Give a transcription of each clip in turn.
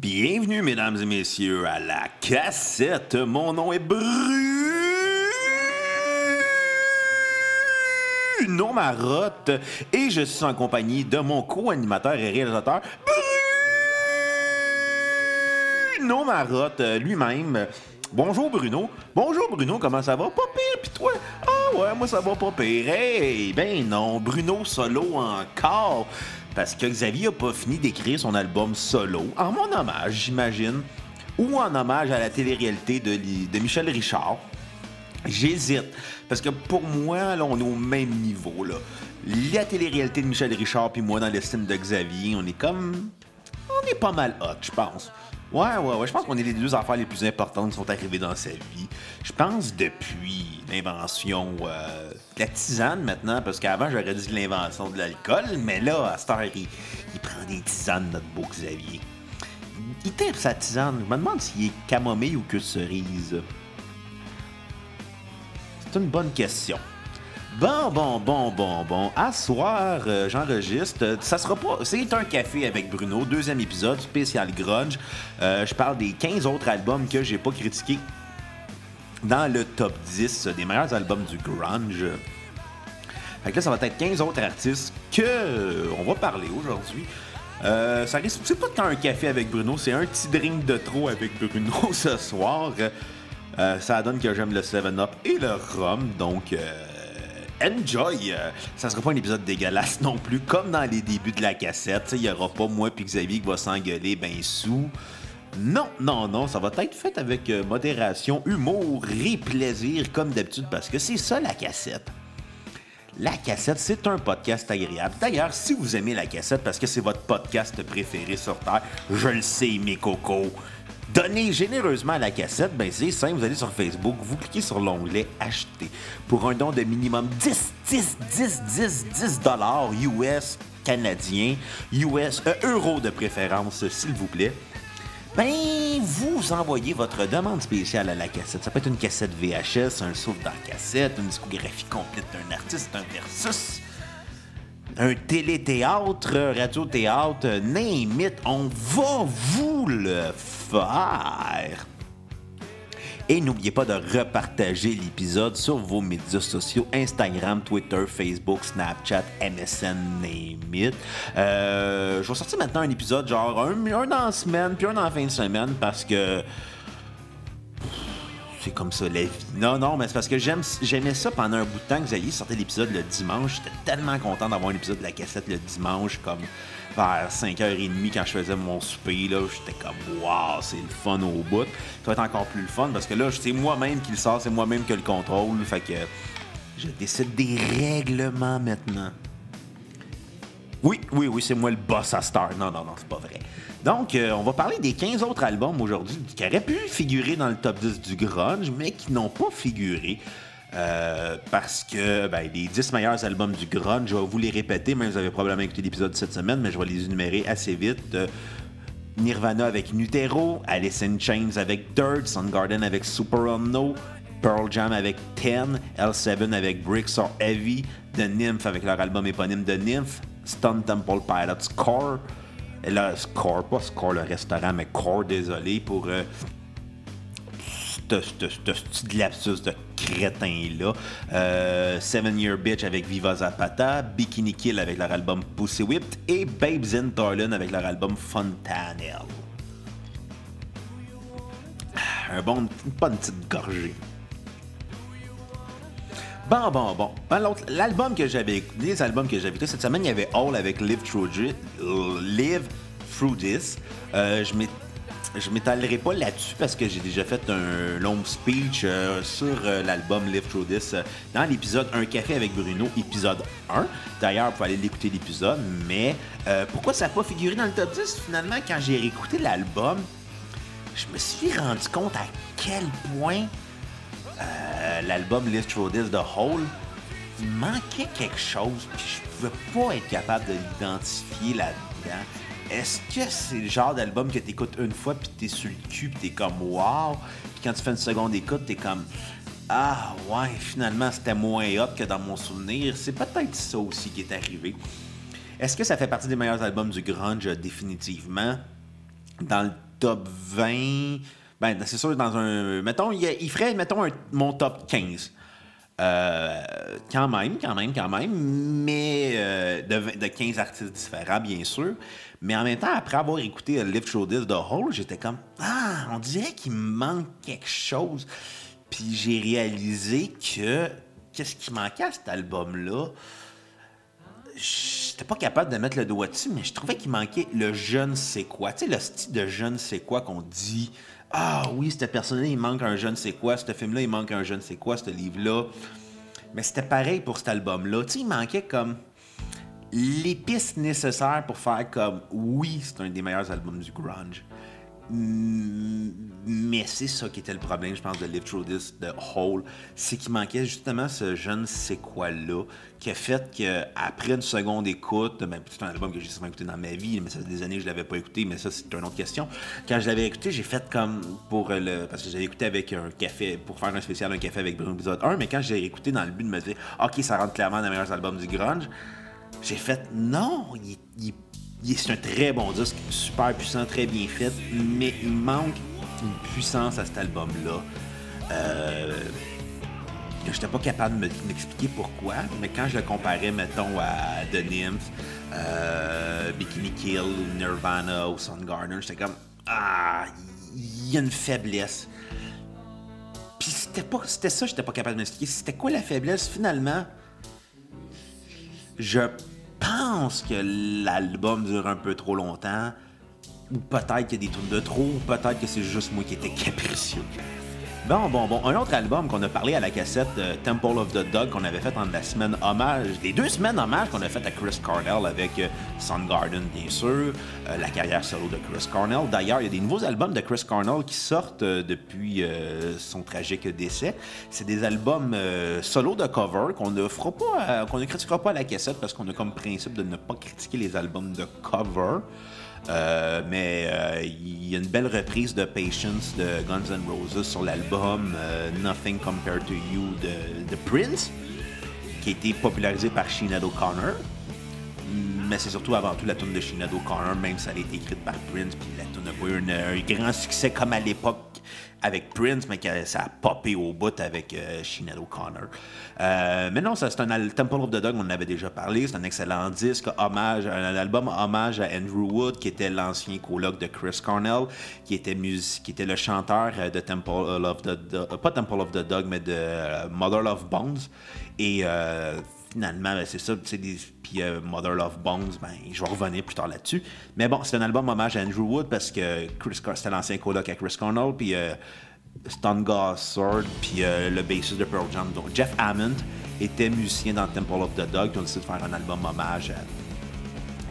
Bienvenue, mesdames et messieurs, à la cassette. Mon nom est Bruno Marotte et je suis en compagnie de mon co-animateur et réalisateur Bruno Marotte euh, lui-même. Bonjour Bruno. Bonjour Bruno, comment ça va? Pas pire, pis toi? Ah ouais, moi ça va pas pire. Hey, ben non, Bruno solo encore. Parce que Xavier a pas fini d'écrire son album solo, en mon hommage, j'imagine, ou en hommage à la télé-réalité de, de Michel Richard. J'hésite. Parce que pour moi, là, on est au même niveau. Là. La télé-réalité de Michel Richard puis moi dans l'estime de Xavier, on est comme. On est pas mal hot, je pense. Ouais, ouais, ouais. Je pense qu'on est les deux affaires les plus importantes qui sont arrivées dans sa vie. Je pense depuis l'invention euh, de la tisane maintenant, parce qu'avant j'aurais dit l'invention de l'alcool, mais là, à cette heure, il, prend des tisanes, notre beau Xavier. Il tape sa tisane. Je me demande s'il est camomille ou que cerise. C'est une bonne question. Bon, bon, bon, bon, bon. À soir, euh, j'enregistre. Ça sera pas. C'est un café avec Bruno, deuxième épisode, spécial grunge. Euh, je parle des 15 autres albums que j'ai pas critiqués dans le top 10 des meilleurs albums du grunge. Fait que là, ça va être 15 autres artistes que euh, on va parler aujourd'hui. ça risque, c'est pas tant un café avec Bruno, c'est un petit drink de trop avec Bruno ce soir. ça donne que j'aime le 7-Up et le rhum, donc enjoy! Ça sera pas un épisode dégueulasse non plus, comme dans les débuts de la cassette. Il y aura pas moi puis Xavier qui va s'engueuler ben sous. Non, non, non, ça va être fait avec euh, modération, humour et plaisir comme d'habitude parce que c'est ça la cassette. La cassette, c'est un podcast agréable. D'ailleurs, si vous aimez la cassette parce que c'est votre podcast préféré sur Terre, je le sais, mes cocos, Donnez généreusement à la cassette, ben c'est simple, vous allez sur Facebook, vous cliquez sur l'onglet Acheter pour un don de minimum 10, 10, 10, 10, 10 dollars US canadiens, US, euh, euros de préférence, s'il vous plaît. Ben, vous envoyez votre demande spéciale à la cassette. Ça peut être une cassette VHS, un souffle dans la cassette, une discographie complète d'un artiste, un versus un téléthéâtre, radio-théâtre, name it, on va vous le Et n'oubliez pas de repartager l'épisode sur vos médias sociaux Instagram, Twitter, Facebook, Snapchat, MSN, name it. Euh, je vais sortir maintenant un épisode genre un, un en semaine, puis un en fin de semaine parce que c'est comme ça la vie. Non, non, mais c'est parce que j'aimais ça pendant un bout de temps que Xavier sortait l'épisode le dimanche. J'étais tellement content d'avoir un épisode de la cassette le dimanche, comme vers 5h30 quand je faisais mon souper. Là, j'étais comme, waouh, c'est le fun au bout. Ça va être encore plus le fun parce que là, c'est moi-même qui le sort, c'est moi-même qui le contrôle. Fait que je décide des règlements maintenant. Oui, oui, oui, c'est moi le boss à Star. Non, non, non, c'est pas vrai. Donc, euh, on va parler des 15 autres albums aujourd'hui qui auraient pu figurer dans le top 10 du grunge, mais qui n'ont pas figuré. Euh, parce que ben, les 10 meilleurs albums du grunge, je vais vous les répéter, mais vous avez probablement écouté l'épisode cette semaine, mais je vais les énumérer assez vite. Euh, Nirvana avec Nutero, Alice in Chains avec Dirt, Soundgarden avec Super Unknown, Pearl Jam avec Ten, L7 avec Bricks or Heavy, The Nymph avec leur album éponyme The Nymph, Stone Temple Pilots Core, le Score, pas Score le restaurant, mais Core, désolé pour euh, ce petit lapsus de crétin-là. Euh, Seven Year Bitch avec Viva Zapata, Bikini Kill avec leur album Pussy Whipped et Babes in Thailand avec leur album Fontanelle. Un bon, une petite gorgée. Bon, bon, bon. Ben, l'album que j'avais les albums que j'avais écoutés cette semaine, il y avait All avec Live Through, Live Through This. Euh, je je m'étalerai pas là-dessus parce que j'ai déjà fait un long speech euh, sur euh, l'album Live Through This dans l'épisode Un café avec Bruno, épisode 1. D'ailleurs, vous pouvez aller l'écouter l'épisode, mais pourquoi ça n'a pas figuré dans le top 10 finalement quand j'ai réécouté l'album? Je me suis rendu compte à quel point euh, l'album Live Through This, The Hole, manquait quelque chose, puis je pouvais pas être capable de l'identifier là-dedans. Est-ce que c'est le genre d'album que tu écoutes une fois, puis tu es sur le cul, puis tu es comme wow, puis quand tu fais une seconde écoute, tu es comme ah ouais, finalement c'était moins hot que dans mon souvenir. C'est peut-être ça aussi qui est arrivé. Est-ce que ça fait partie des meilleurs albums du grunge définitivement? Dans le top 20. Ben, c'est sûr, dans un. Mettons, il, ferait, mettons, mon top 15. Euh, quand même, quand même, quand même, mais euh, de, de 15 artistes différents, bien sûr. Mais en même temps, après avoir écouté euh, Live Show This The Whole, j'étais comme Ah, on dirait qu'il me manque quelque chose. Puis j'ai réalisé que qu'est-ce qui manquait à cet album-là? J'étais pas capable de mettre le doigt dessus, mais je trouvais qu'il manquait le je ne sais quoi. Tu sais, le style de je ne sais quoi qu'on dit. Ah oui, cette personne-là, il manque un je ne sais quoi. Ce film-là, il manque un je ne sais quoi, ce livre-là. Mais c'était pareil pour cet album-là. Tu sais, il manquait comme l'épice nécessaire pour faire comme oui, c'est un des meilleurs albums du grunge. Mm, Mais c'est ça qui était le problème, je pense, de Live Through This, de Hole. C'est qu'il manquait justement ce je ne sais quoi-là, qui a fait qu'après une seconde écoute, ben, c'est un album que j'ai souvent écouté dans ma vie, mais ça fait des années que je l'avais pas écouté, mais ça, c'est une autre question. Quand je l'avais écouté, j'ai fait comme pour le. Parce que j'avais écouté avec un café, pour faire un spécial, un café avec Bruno épisode 1, mais quand j'ai écouté dans le but de me dire, OK, ça rentre clairement dans les meilleurs albums du grunge, j'ai fait non, c'est un très bon disque, super puissant, très bien fait, mais il manque une puissance à cet album-là. Euh, que j'étais pas capable de me- m'expliquer pourquoi, mais quand je le comparais, mettons, à The Nymph, euh, Bikini Kill, Nirvana ou Soundgarden, j'étais comme Ah, il y a une faiblesse. Puis c'était pas c'était ça j'étais pas capable de m'expliquer. C'était quoi la faiblesse? Finalement? Je pense que l'album dure un peu trop longtemps. Ou peut-être qu'il y a des trucs de trop, ou peut-être que c'est juste moi qui étais capricieux. Bon, bon, bon. Un autre album qu'on a parlé à la cassette, euh, Temple of the Dog, qu'on avait fait en la semaine hommage, les deux semaines hommage qu'on a fait à Chris Cornell avec euh, Soundgarden, bien sûr, euh, la carrière solo de Chris Cornell. D'ailleurs, il y a des nouveaux albums de Chris Cornell qui sortent euh, depuis son tragique décès. C'est des albums solo de cover qu'on ne fera pas, qu'on ne critiquera pas à la cassette parce qu'on a comme principe de ne pas critiquer les albums de cover. Euh, mais euh, il y a une belle reprise de Patience de Guns N' Roses sur l'album euh, Nothing Compared to You de, de Prince, qui a été popularisé par Sinead O'Connor. Mais c'est surtout avant tout la tune de Sinead O'Connor, même si elle a été écrite par Prince, puis la tune n'a pas eu un grand succès comme à l'époque avec Prince, mais que ça a popé au bout avec euh, Sinead O'Connor. Euh, mais non, c'est un Temple of the Dog, on en avait déjà parlé, c'est un excellent disque, hommage, un album hommage à Andrew Wood, qui était l'ancien coloc de Chris Cornell, qui était, qui était le chanteur euh, de Temple of the Dog, pas Temple of the Dog, mais de euh, Mother Love Bones. Et euh, finalement, ben, c'est ça. Des... Puis euh, Mother Love Bones, ben, je vais revenir plus tard là-dessus. Mais bon, c'est un album hommage à Andrew Wood parce que Chris c'était l'ancien coloc à Chris Cornell, puis euh, Gossard, puis euh, le bassiste de Pearl Jam, donc Jeff Hammond, était musicien dans Temple of the Dog, puis on a décidé de faire un album hommage à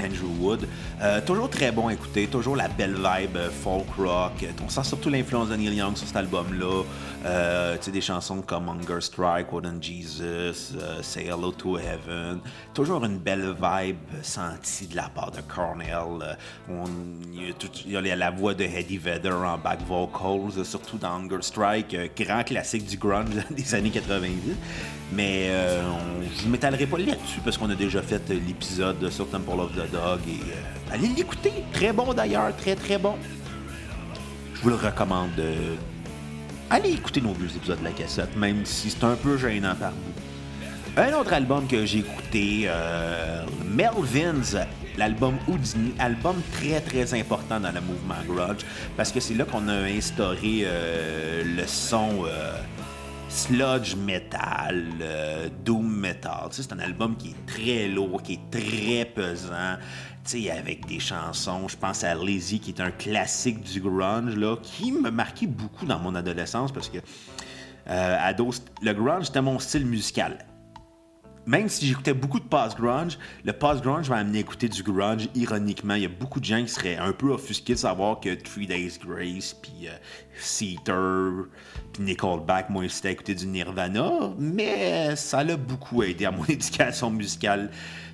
Andrew Wood. Euh, toujours très bon à écouter, toujours la belle vibe euh, folk rock. On sent surtout l'influence de Neil Young sur cet album-là. Euh, tu sais, des chansons comme Hunger Strike, Wooden Jesus, euh, Say Hello to Heaven. Toujours une belle vibe sentie de la part de Cornell. Euh, Il y, a la voix de Eddie Vedder en back vocals, euh, surtout dans Hunger Strike, euh, grand classique du grunge des années 90. Mais je ne m'étalerai pas là-dessus parce qu'on a déjà fait l'épisode sur Temple of the Dog allez l'écouter. Très bon d'ailleurs, très très bon. Je vous le recommande. allez écouter nos vieux épisodes de la cassette, même si c'est un peu gênant par bout. Un autre album que j'ai écouté, euh, Melvins, l'album Houdini, album très très important dans le mouvement grunge, parce que c'est là qu'on a instauré euh, le son euh, sludge metal, doom metal. C'est un album qui est très lourd, qui est très pesant. Avec des chansons, je pense à Lazy, qui est un classique du grunge, qui me marquait beaucoup dans mon adolescence parce que le grunge, c'était mon style musical même si j'écoutais beaucoup de post-grunge, le post-grunge m'a amené à écouter du grunge ironiquement. Il y a beaucoup de gens qui seraient un peu offusqués de savoir que Three Days Grace, puis euh, Seether, puis Nickelback m'ont incité à écouter du Nirvana, mais ça l'a beaucoup aidé à mon éducation musicale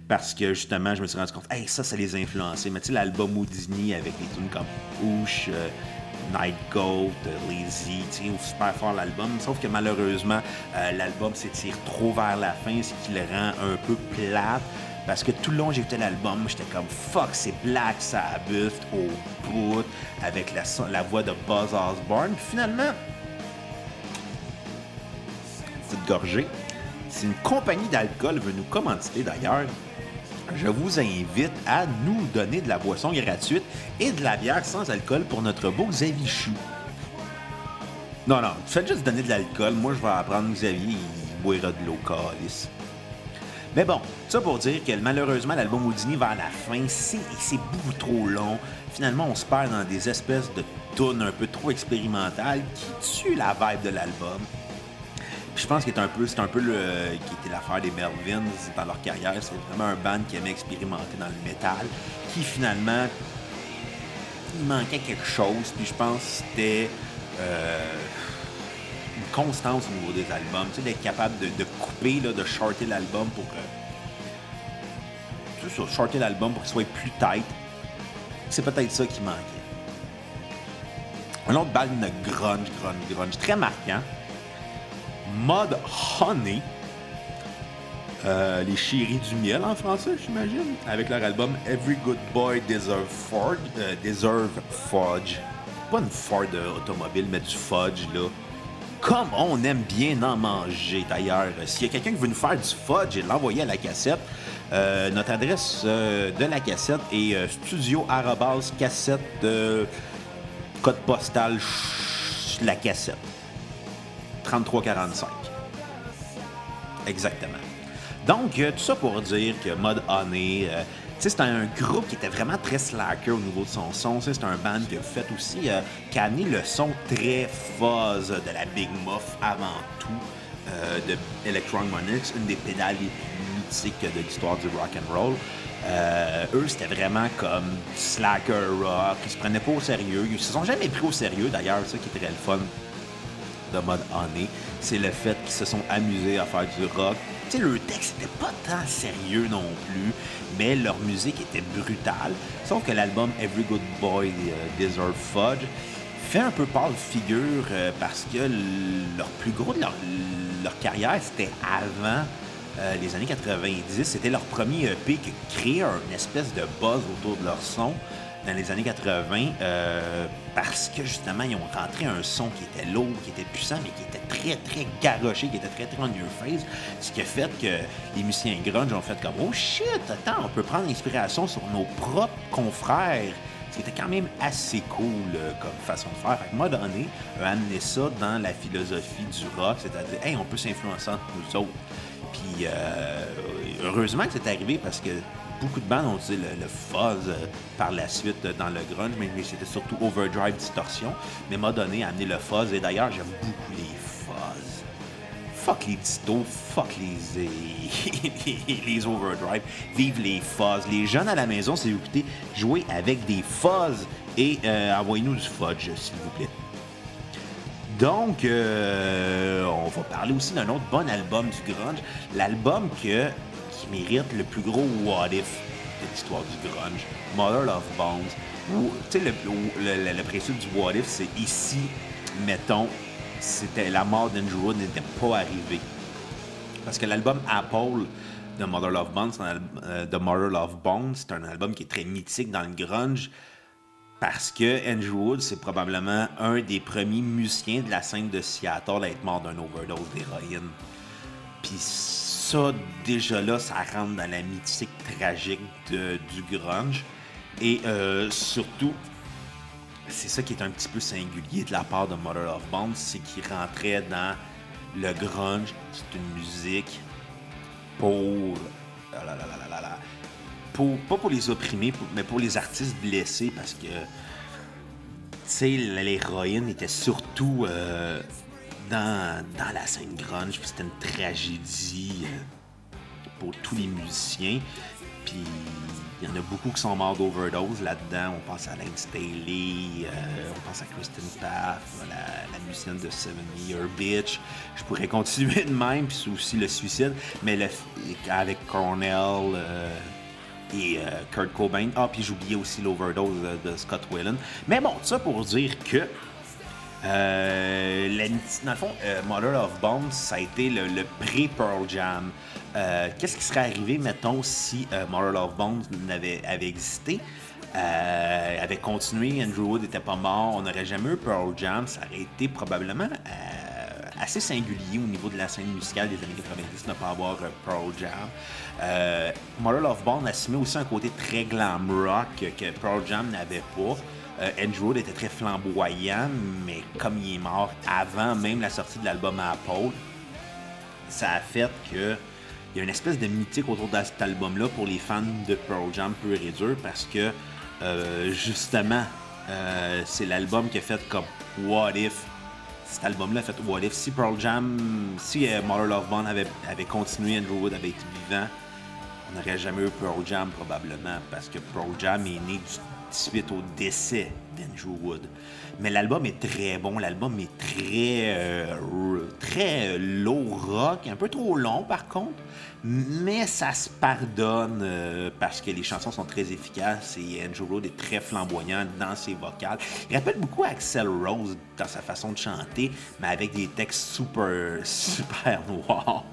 parce que justement, je me suis rendu compte, hey, ça, ça les a influencés. Mais tu sais, l'album Houdini avec des tunes comme Ouche, euh, Night Goat, Lazy, super fort l'album. Sauf que malheureusement, euh, l'album s'étire trop vers la fin, ce qui le rend un peu plate. Parce que tout le long, j'écoutais l'album, j'étais comme fuck, c'est Black Sabbath au bout, avec la, la voix de Buzz Osborne. Puis finalement, petite gorgée. Si une compagnie d'alcool veut nous commanditer d'ailleurs, je vous invite à nous donner de la boisson gratuite et de la bière sans alcool pour notre beau Xavier Chou. Non, non, faites juste donner de l'alcool. Moi, je vais apprendre Xavier, il boira de l'eau calice. Mais bon, ça pour dire que malheureusement, l'album Houdini vers la fin, c'est beaucoup trop long. Finalement, on se perd dans des espèces de tunes un peu trop expérimentales qui tuent la vibe de l'album. Je pense que c'est un peu, c'est un peu qui était l'affaire des Melvins dans leur carrière. C'est vraiment un band qui aimait expérimenter dans le métal, qui finalement, manquait quelque chose. Puis je pense que c'était euh, une constance au niveau des albums, tu sais, d'être capable de, couper, de shorter l'album pour sais, shorter l'album pour qu'il soit plus tight. C'est peut-être ça qui manquait. Un autre bal de grunge, grunge, grunge, très marquant. Mud Honey. Euh, les chéris du miel en français, j'imagine, avec leur album Every Good Boy Deserve Fudge. Euh, deserve Fudge pas une Ford automobile, mais du fudge, là. Comme on aime bien en manger, d'ailleurs. S'il y a quelqu'un qui veut nous faire du fudge et l'envoyer à la cassette, euh, notre adresse de la cassette est studio cassette code postal la cassette 3345 exactement donc tout ça pour dire que mode année c'était un groupe qui était vraiment très slacker au niveau de son son. C'est un band qui a fait aussi, euh, qui a le son très fuzz de la Big Muff avant tout, euh, de Electron Monix, une des pédales les plus mythiques de l'histoire du rock and roll. Euh, eux, c'était vraiment comme slacker rock. Ils se prenaient pas au sérieux. Ils se sont jamais pris au sérieux, d'ailleurs, ça qui très le fun de mode année. C'est le fait qu'ils se sont amusés à faire du rock tu le texte n'était pas tant sérieux non plus, mais leur musique était brutale. Sauf que l'album Every Good Boy euh, Deserve Fudge fait un peu pâle figure euh, parce que leur plus gros leur, carrière, c'était avant euh, les années 90. C'était leur premier EP qui créait une espèce de buzz autour de leur son dans les années 80 euh, parce que justement, ils ont rentré un son qui était lourd, qui était puissant, mais qui était très, très garoché, qui était très, très on your. Ce qui a fait que les musiciens grunge ont fait comme Oh shit, attends, on peut prendre l'inspiration sur nos propres confrères. Ce qui était quand même assez cool euh, comme façon de faire. Fait que moi, donné, a amené ça dans la philosophie du rock, c'est-à-dire, hey, on peut s'influencer entre nous autres. Puis, euh, heureusement que c'est arrivé parce que beaucoup de bandes ont utilisé le, fuzz euh, par la suite euh, dans le grunge, mais, c'était surtout overdrive distorsion. Mais m'a donné à amener le fuzz. Et d'ailleurs, j'aime beaucoup les fuzz. Fuck les distos, fuck les, les, overdrive. Vive les fuzz. Les jeunes à la maison, si vous écoutez, jouez avec des fuzz et euh, envoyez-nous du fudge, s'il vous plaît. Donc, on va parler aussi d'un autre bon album du grunge. L'album que mérite le plus gros what if de l'histoire du grunge, Mother of Bones. Tu sais, le, le, principe du what if, c'est ici, mettons, c'était la mort d'Andrew Wood n'était pas arrivée. Parce que l'album Apple de Mother Love Bones, euh, Mother Love Bones, c'est un album qui est très mythique dans le grunge parce que Andrew Wood, c'est probablement un des premiers musiciens de la scène de Seattle à être mort d'un overdose d'héroïne. Puis déjà là, ça rentre dans la mythique tragique du grunge. Et euh, surtout, c'est ça qui est un petit peu singulier de la part de Mother of Bones, c'est qu'il rentrait dans le grunge, c'est une musique pour, ah pour pas pour les opprimés, mais pour les artistes blessés, parce que, tu sais, l'héroïne était surtout euh, dans, la scène grunge, puis c'était une tragédie euh, pour tous les musiciens. Puis il y en a beaucoup qui sont morts d'overdose là-dedans. On pense à Lane Staley, euh, on pense à Kristen Paff, la, musicienne de Seven Year Bitch. Je pourrais continuer de même, puis c'est aussi le suicide, mais avec Cornell euh, et Kurt Cobain. Ah, puis j'oubliais aussi l'overdose de, de Scott Whelan. Mais bon, ça pour dire que Euh, dans le fond, euh, Mother of Bones, ça a été le, pré-Pearl Jam. Euh, qu'est-ce qui serait arrivé, mettons, si Mother of Bones avait, existé? avait continué, Andrew Wood n'était pas mort, on n'aurait jamais eu Pearl Jam, ça aurait été probablement assez singulier au niveau de la scène musicale des années 90 de ne pas avoir Pearl Jam. Mother of Bones assumait aussi un côté très glam rock que Pearl Jam n'avait pas. Euh, Andrew était très flamboyant, mais comme il est mort avant même la sortie de l'album à Apple, ça a fait que il y a une espèce de mythique autour de cet album-là pour les fans de Pearl Jam pur et dur parce que euh, justement, euh, c'est l'album qui a fait comme What If. Cet album-là a fait What If. Si Pearl Jam, si Mother Love Bond avait, avait continué, Andrew Wood avait été vivant, on n'aurait jamais eu Pearl Jam probablement parce que Pearl Jam est né du suite au décès d'Andrew Wood. Mais l'album est très bon, l'album est très, euh, très low rock, un peu trop long par contre, mais ça se pardonne euh, parce que les chansons sont très efficaces et Andrew Wood est très flamboyant dans ses vocales. Il rappelle beaucoup Axel Rose dans sa façon de chanter, mais avec des textes super, super noirs.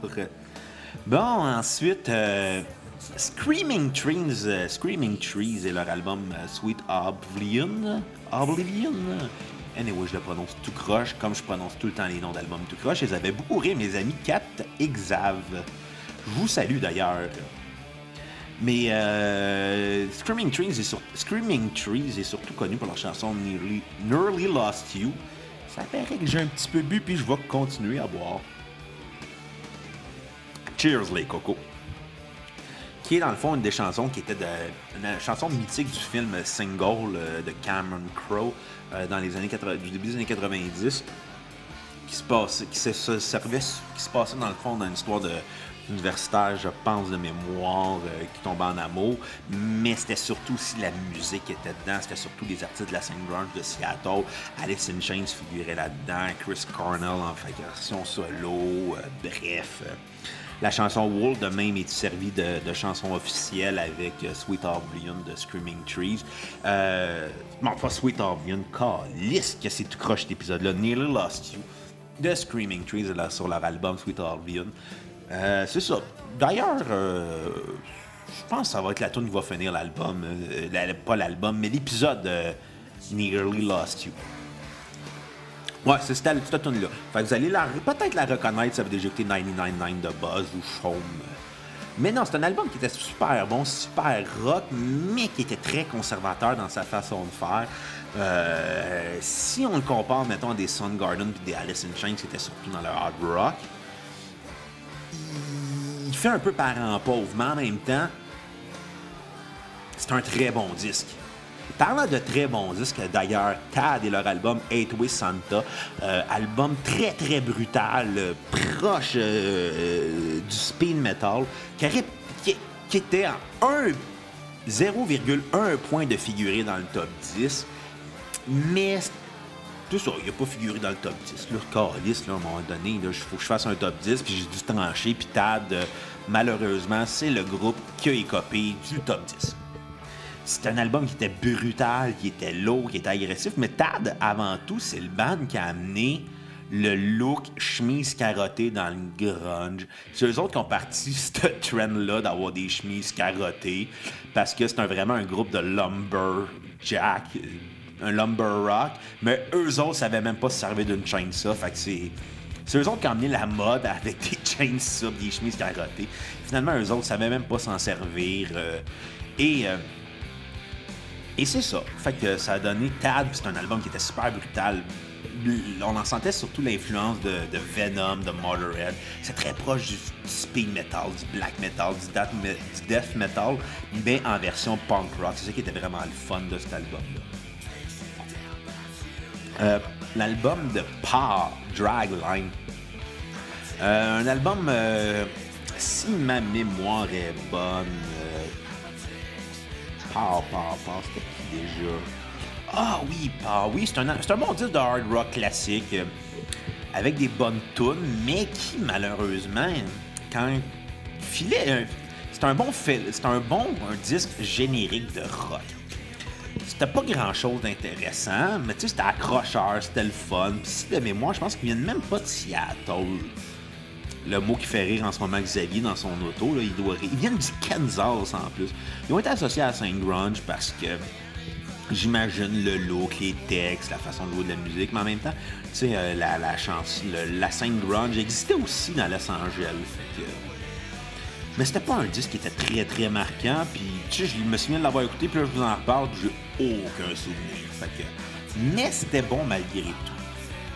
Bon, ensuite, euh, Screaming Trees, euh, Screaming Trees et leur album euh, Sweet Oblivion. Oblivion? Anyway, je le prononce tout croche, comme je prononce tout le temps les noms d'albums tout croche. Ils avaient beaucoup ri, mes amis Kat et Xav. Je vous salue d'ailleurs. Mais euh, Screaming, Trees est Screaming Trees est surtout connu pour leur chanson Nearly, Nearly Lost You. Ça paraît que j'ai un petit peu bu, puis je vais continuer à boire. Cheers les cocos qui est dans le fond une des chansons qui était de, une chanson mythique du film Single euh, de Cameron Crowe euh, dans les années du début des années 90 qui se passe qui se, qui se passait dans le fond dans une histoire de universitaire, je pense, de mémoire, euh, qui tombait en amour. Mais c'était surtout aussi la musique qui était dedans. C'était surtout les artistes de la scène grunge de Seattle. Alice in Chains figurait là-dedans. Chris Cornell en version solo. bref. La chanson Wool de même est servie de, chanson officielle avec euh, Sweet Oblivion de Screaming Trees. Euh, pas Sweet Oblivion, liste que c'est tout croche cet épisode-là. Nearly Lost You de Screaming Trees là, sur leur album Sweet Oblivion. Euh, c'est ça. D'ailleurs, euh, je pense que ça va être la tune qui va finir l'album. pas l'album, mais l'épisode de Nearly Lost You. Ouais, c'est cette, tune là Fait que vous allez peut-être la reconnaître ça veut déjà écouté 99.9 de Buzz ou Chaume. Mais non, c'est un album qui était super bon, super rock, mais qui était très conservateur dans sa façon de faire. Euh, si on le compare, mettons, à des Soundgarden et des Alice in Chains, qui étaient surtout dans le hard rock, il fait un peu parent pauvre, mais en même temps, c'est un très bon disque. Parlant de très bons disques, d'ailleurs, Tad et leur album Eight Way Santa, euh, album très très brutal, euh, proche euh, du speed metal, qui, était à 0,1 point de figurer dans le top 10, mais tout ça, il n'a pas figuré dans le top 10. Le calice, là, à un moment donné, il faut que je fasse un top 10, puis j'ai dû trancher, puis Tad, malheureusement, c'est le groupe qui a écopé du top 10 c'est un album qui était brutal, qui était lourd, qui était agressif, mais Tad, avant tout, c'est le band qui a amené le look chemise carottée dans le grunge. C'est eux autres qui ont parti ce trend-là d'avoir des chemises carottées parce que c'est vraiment un groupe de lumberjack, un lumber rock, mais eux autres savaient même pas se servir d'une chaîne ça, fait que c'est... C'est eux autres qui ont amené la mode avec des chains ça, des chemises carottées. Finalement, eux autres savaient même pas s'en servir. Euh, et... Euh, et c'est ça. Fait que ça a donné Tad, c'est un album qui était super brutal. On en sentait surtout l'influence de, Venom, de Motorhead. C'est très proche du, speed metal, du black metal, du death, metal, mais en version punk rock. C'est ça qui était vraiment le fun de cet album-là. Euh, l'album de Pa, Dragline. Euh, un album, euh, si ma mémoire est bonne, Pow, pow, pow, c'était qui déjà? Ah oui, pow, oui, c'est un, un bon disque de hard rock classique, euh, avec des bonnes tunes, mais qui, malheureusement, quand filait... C'est un bon c'est un bon un disque générique de rock. c'était pas grand chose d'intéressant, mais tu sais, c'était accrocheur, c'était le fun. Puis si de mémoire, je pense qu'ils viennent même pas de Seattle. Le mot qui fait rire en ce moment Xavier dans son auto, il doit rire. Ils viennent du Kansas en plus. Ils ont été associés à Saint Grunge parce que j'imagine le look, les textes, la façon de jouer de la musique, mais en même temps, tu sais, euh, la, la la scène grunge existait aussi dans Los Angeles. Mais c'était pas un disque qui était très très marquant, puis tu sais, je me souviens de l'avoir écouté, puis là je vous en reparle, j'ai aucun souvenir. Fait que, mais c'était bon malgré tout.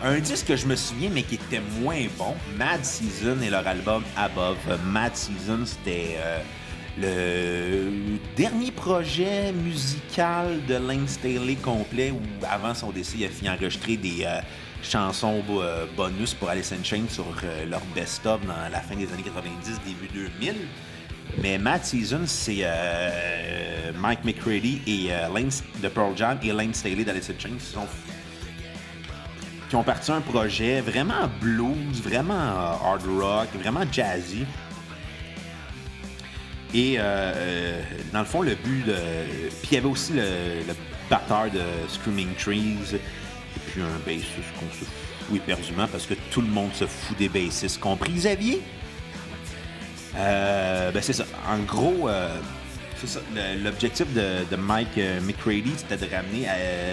Un disque que je me souviens, mais qui était moins bon, Mad Season et leur album Above. Mad Season, c'était euh, le dernier projet musical de Lane Staley complet, où avant son décès, il a fini enregistrer des euh, chansons euh, bonus pour Alice in Chains sur leur best-of dans la fin des années 90, début 2000. Mais Mad Season, c'est Mike McCready et euh, Lane de Pearl Jam et Lane Staley d'Alice in qui sont qui ont parti un projet vraiment blues, vraiment euh, hard rock, vraiment jazzy. Et euh, euh, dans le fond, le but de. Puis il y avait aussi le, le batteur de Screaming Trees, et puis un bassiste qu'on se fout éperdument parce que tout le monde se fout des bassistes, compris Xavier? Euh, ben c'est ça. En gros, L'objectif de, Mike McCready, c'était de ramener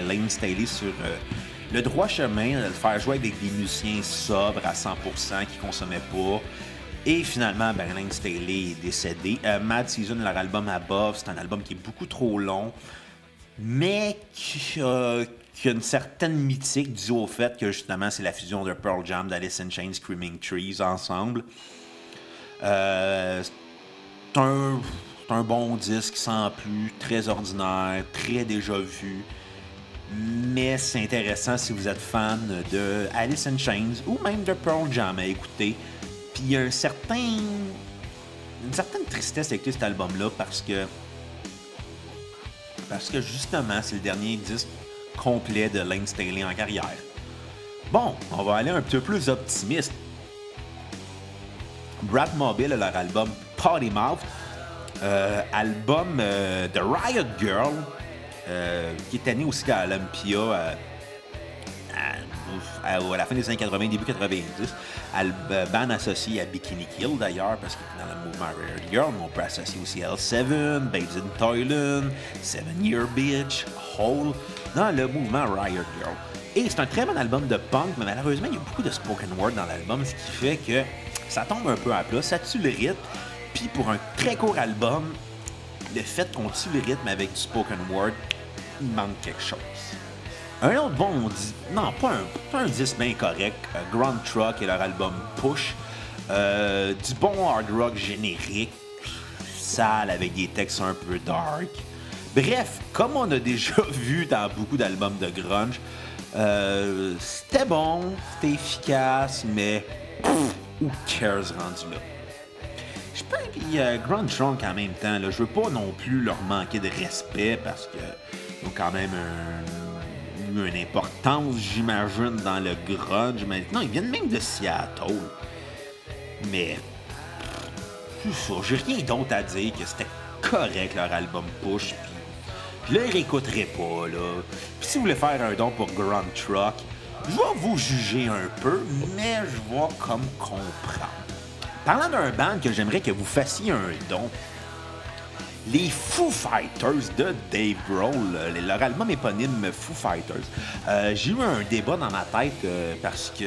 Lane Staley sur le droit chemin, de le faire jouer avec des musiciens sobres à 100%, qui consommaient pas. Et finalement, Lane Staley est décédé. Euh, Mad Season, leur album Above, c'est un album qui est beaucoup trop long, mais qui, a- qui a une certaine mythique due au fait que justement c'est la fusion de Pearl Jam, d'Alice in Screaming Trees ensemble. Euh, c'est un bon disque sans plus, très ordinaire, très déjà vu. Mais c'est intéressant si vous êtes fan de Alice in Chains ou même de Pearl Jam à écouter. Puis il y a un certain, une certaine tristesse à écouter cet album-là parce que parce que justement c'est le dernier disque complet de Lane Staley en carrière. Bon, on va aller un peu plus optimiste. Brad Mobile a leur album Potty Mouth, euh, album euh, de Riot Girl, qui est né aussi à l'Olympia euh, à, à- à la fin des années 80, début 90. Al- euh, associé à Bikini Kill d'ailleurs, parce qu'il est dans le mouvement Riot Girl, mais on peut associer aussi L7, Babes in Seven Year Bitch, Hole, dans le mouvement Riot Girl. Et c'est un très bon album de punk, mais malheureusement, il y a beaucoup de spoken word dans l'album, ce qui fait que ça tombe un peu à plat, ça tue le rythme. Puis pour un très court album, le fait qu'on tue le rythme avec du spoken word, il manque quelque chose. Un autre bon di- non, pas un, pas un disque bien correct, euh, Grand Truck et leur album Push. Euh, du bon hard rock générique, sale avec des textes un peu dark. Bref, comme on a déjà vu dans beaucoup d'albums de grunge, euh, c'était bon, c'était efficace, mais who cares rendu là? Je peux puis euh, Grand Trunk en même temps, je veux pas non plus leur manquer de respect parce que quand même un- une importance, j'imagine, dans le grunge. Mais non, ils viennent même de Seattle. Mais c'est ça, j'ai rien d'autre à dire que c'était correct leur album Push. Puis, là, ils réécouteraient pas, là. Puis si vous voulez faire un don pour Grand Truck, je vais vous juger un peu, mais je vais comme comprendre. Parlant d'un band que j'aimerais que vous fassiez un don, les Foo Fighters de Dave Grohl, leur album éponyme Foo Fighters. Euh, j'ai eu un débat dans ma tête euh, parce que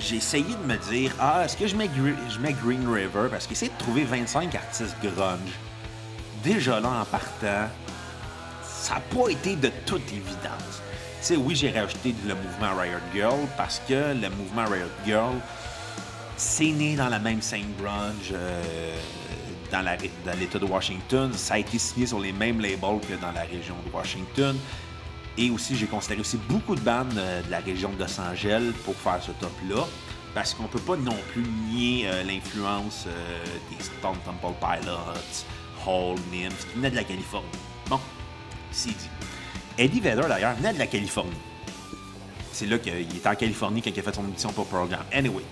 j'ai essayé de me dire Ah, est-ce que je mets, Gre- je mets Green River Parce qu'essayer de trouver 25 artistes grunge, déjà là en partant, ça n'a pas été de toute évidence. Tu sais, oui, j'ai rajouté le mouvement Riot Girl parce que le mouvement Riot Girl, c'est né dans la même scène grunge euh, dans l'État de Washington. Ça a été signé sur les mêmes labels que dans la région de Washington. Et aussi, j'ai considéré aussi beaucoup de bandes euh, de la région de Los Angeles pour faire ce top-là. Parce qu'on peut pas non plus nier euh, l'influence euh, des Stone Temple Pilots, Hall, Nims, qui venaient de la Californie. Bon, c'est dit. Eddie Vedder, d'ailleurs, venait de la Californie. C'est là qu'il était en Californie quand il a fait son émission pour Pearl Jam. Anyway.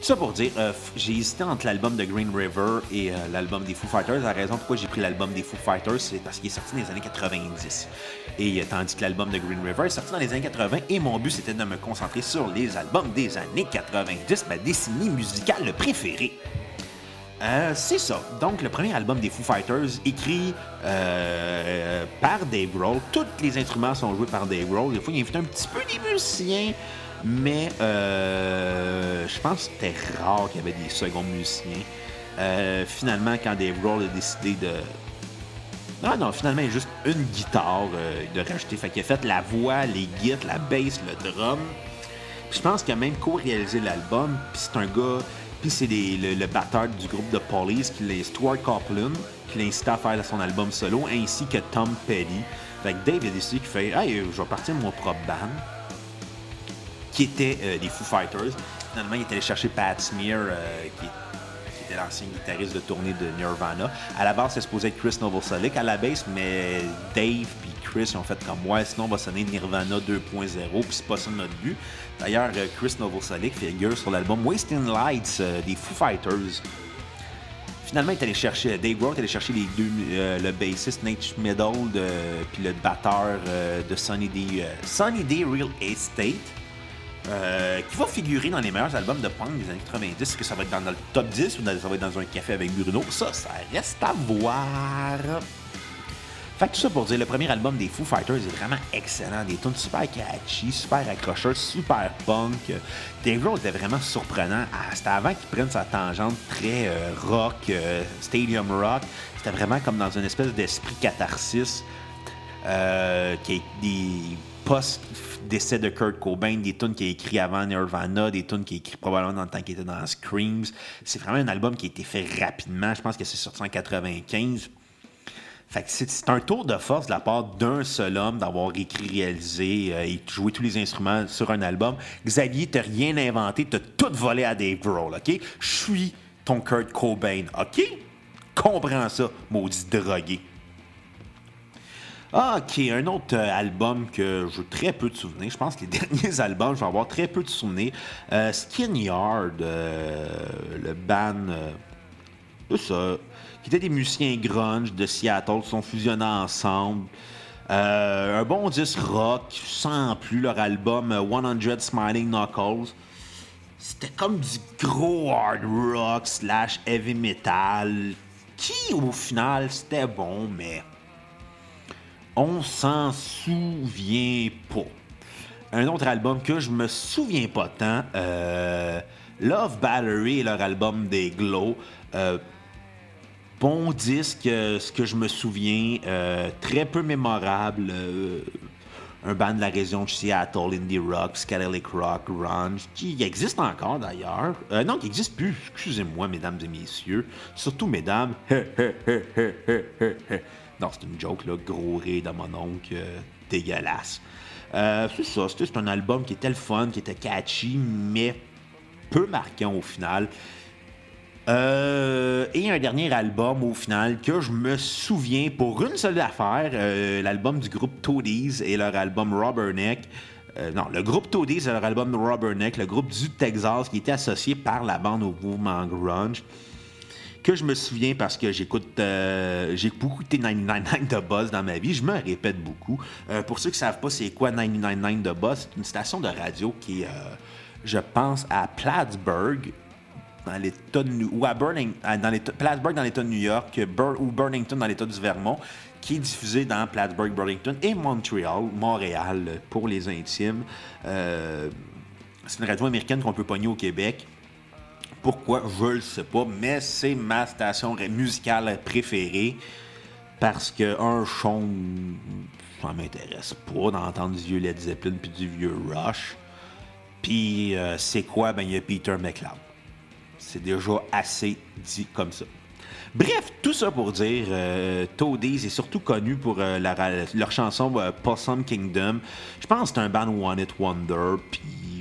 Ça pour dire, euh, j'ai hésité entre l'album de Green River et euh, l'album des Foo Fighters. La raison pourquoi j'ai pris l'album des Foo Fighters, c'est parce qu'il est sorti dans les années 90. Et euh, tandis que l'album de Green River est sorti dans les années 80, et mon but c'était de me concentrer sur les albums des années 90, ma décennie musicale préférée. c'est ça. Donc, le premier album des Foo Fighters, écrit par Dave Grohl. Tous les instruments sont joués par Dave Grohl. Des fois, il invite un petit peu des musiciens. Mais euh, je pense que c'était rare qu'il y avait des seconds musiciens. Euh, finalement, quand Dave Grohl a décidé de. Non, non, finalement, il y a juste une guitare euh, de rajouter. Fait qu'il a fait la voix, les guides, la bass, le drum. Puis je pense qu'il a même co-réalisé l'album. Puis c'est un gars. Puis c'est le, batteur du groupe de Police, qui est Stuart Copeland, qui l'a incité à faire son album solo, ainsi que Tom Petty. Fait que Dave a décidé qu'il fait Hey, je vais partir de mon propre band qui étaient euh, des Foo Fighters. Finalement, il est allé chercher Pat Smear, euh, qui, était l'ancien guitariste de tournée de Nirvana. À la base, c'est supposé être Chris Novoselic à la base, mais Dave puis Chris ont fait comme moi, sinon on va sonner Nirvana 2.0, puis c'est pas ça notre but. D'ailleurs, euh, Chris Novoselic figure sur l'album Wasting Lights des Foo Fighters. Finalement, il est allé chercher, Dave Grohl est allé chercher les deux, le bassiste Nate Middle, puis le batteur de Sunny D, Sunny D Real Estate. Euh, qui va figurer dans les meilleurs albums de punk des années 90. Est-ce que ça va être dans, le top 10 ou ça va être dans un café avec Bruno? Ça, ça reste à voir. Fait tout ça pour dire, le premier album des Foo Fighters est vraiment excellent. Des tunes super catchy, super accrocheurs, super punk. Dave Grohl était vraiment surprenant. C'était avant qu'il prenne sa tangente très euh, rock, euh, stadium rock. C'était vraiment comme dans une espèce d'esprit catharsis. qui est des post-décès de Kurt Cobain, des tunes qu'il a écrit avant Nirvana, des tunes qu'il a écrit probablement dans le temps qu'il était dans Screams. C'est vraiment un album qui a été fait rapidement. Je pense que c'est sorti en 95. Fait que c'est un tour de force de la part d'un seul homme d'avoir écrit, réalisé euh, et joué tous les instruments sur un album. Xavier, t'as rien inventé, t'as tout volé à Dave Grohl, OK? Je suis ton Kurt Cobain, OK? Comprends ça, maudit drogué. Ah, ok, un autre euh, album que j'ai très peu de souvenirs. Je pense que les derniers albums, je vais avoir très peu de souvenirs. Euh, Skin Yard, euh, le band, tout ça, qui était des musiciens grunge de Seattle, qui sont fusionnés ensemble. un bon disque rock, sans plus leur album 100 Smiling Knuckles. C'était comme du gros hard rock slash heavy metal, qui au final c'était bon, mais on s'en souvient pas. Un autre album que je me souviens pas tant, euh, Love Battery, leur album des Glow. Euh, bon disque, euh, ce que je me souviens, très peu mémorable. un band de la région de Seattle, Indie Rock, Scadelic Rock, Grunge, qui existe encore d'ailleurs. non, qui n'existe plus, excusez-moi, mesdames et messieurs. Surtout, mesdames. Non, c'est une joke, là. Gros rire de mon oncle, euh, dégueulasse. Euh, c'est ça, c'est un album qui était le fun, qui était catchy, mais peu marquant au final. Euh, et un dernier album au final que je me souviens pour une seule affaire, l'album du groupe Toadies et leur album Rubberneck. non, le groupe Toadies et leur album Rubberneck, le groupe du Texas qui était associé par la bande au mouvement grunge que je me souviens parce que j'écoute euh, j'ai beaucoup écouté 99.9 de Buzz dans ma vie. Je me répète beaucoup. Euh, pour ceux qui ne savent pas c'est quoi 99.9 de Buzz, c'est une station de radio qui est, euh, je pense, à Plattsburgh, dans l'État de ou à Burning, dans Plattsburgh dans l'État de New York, ou Burlington dans l'État du Vermont, qui est diffusé dans Plattsburgh, Burlington et Montréal, Montréal pour les intimes. c'est une radio américaine qu'on peut pogner au Québec. Pourquoi? Je le sais pas, mais c'est ma station musicale préférée parce que un chant, ça m'intéresse pas d'entendre du vieux Led Zeppelin puis du vieux Rush. Puis euh, c'est quoi? Ben il y a Peter McLeod. C'est déjà assez dit comme ça. Bref, tout ça pour dire, euh, Toadies est surtout connu pour euh, leur chanson Possum Kingdom. Je pense que c'est un band One It Wonder, puis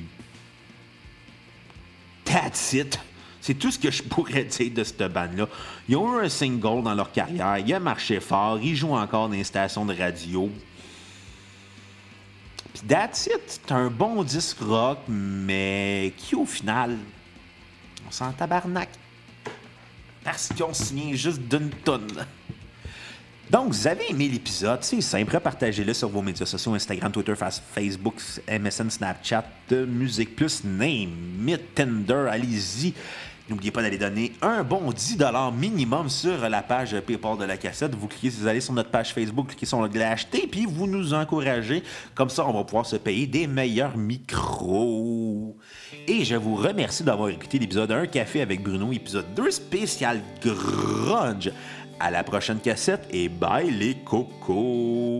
That's it. C'est tout ce que je pourrais dire de cette bande-là. Ils ont eu un single dans leur carrière, ils ont marché fort, ils jouent encore dans les stations de radio. Puis That's It, c'est un bon disque rock, mais qui au final On s'en tabarnak. Parce qu'on signé juste d'une tonne. Donc, vous avez aimé l'épisode, c'est simple, partagez-le sur vos médias sociaux, Instagram, Twitter, Facebook, MSN, Snapchat, Musique Plus, Name It, Tinder, allez-y. N'oubliez pas d'aller donner un bon 10 minimum sur la page PayPal de la cassette. Vous cliquez, vous allez sur notre page Facebook, cliquez sur l'onglet acheter, puis vous nous encouragez. Comme ça, on va pouvoir se payer des meilleurs micros. Et je vous remercie d'avoir écouté l'épisode 1 Café avec Bruno, épisode 2 spécial grunge. À la prochaine cassette et bye les cocos!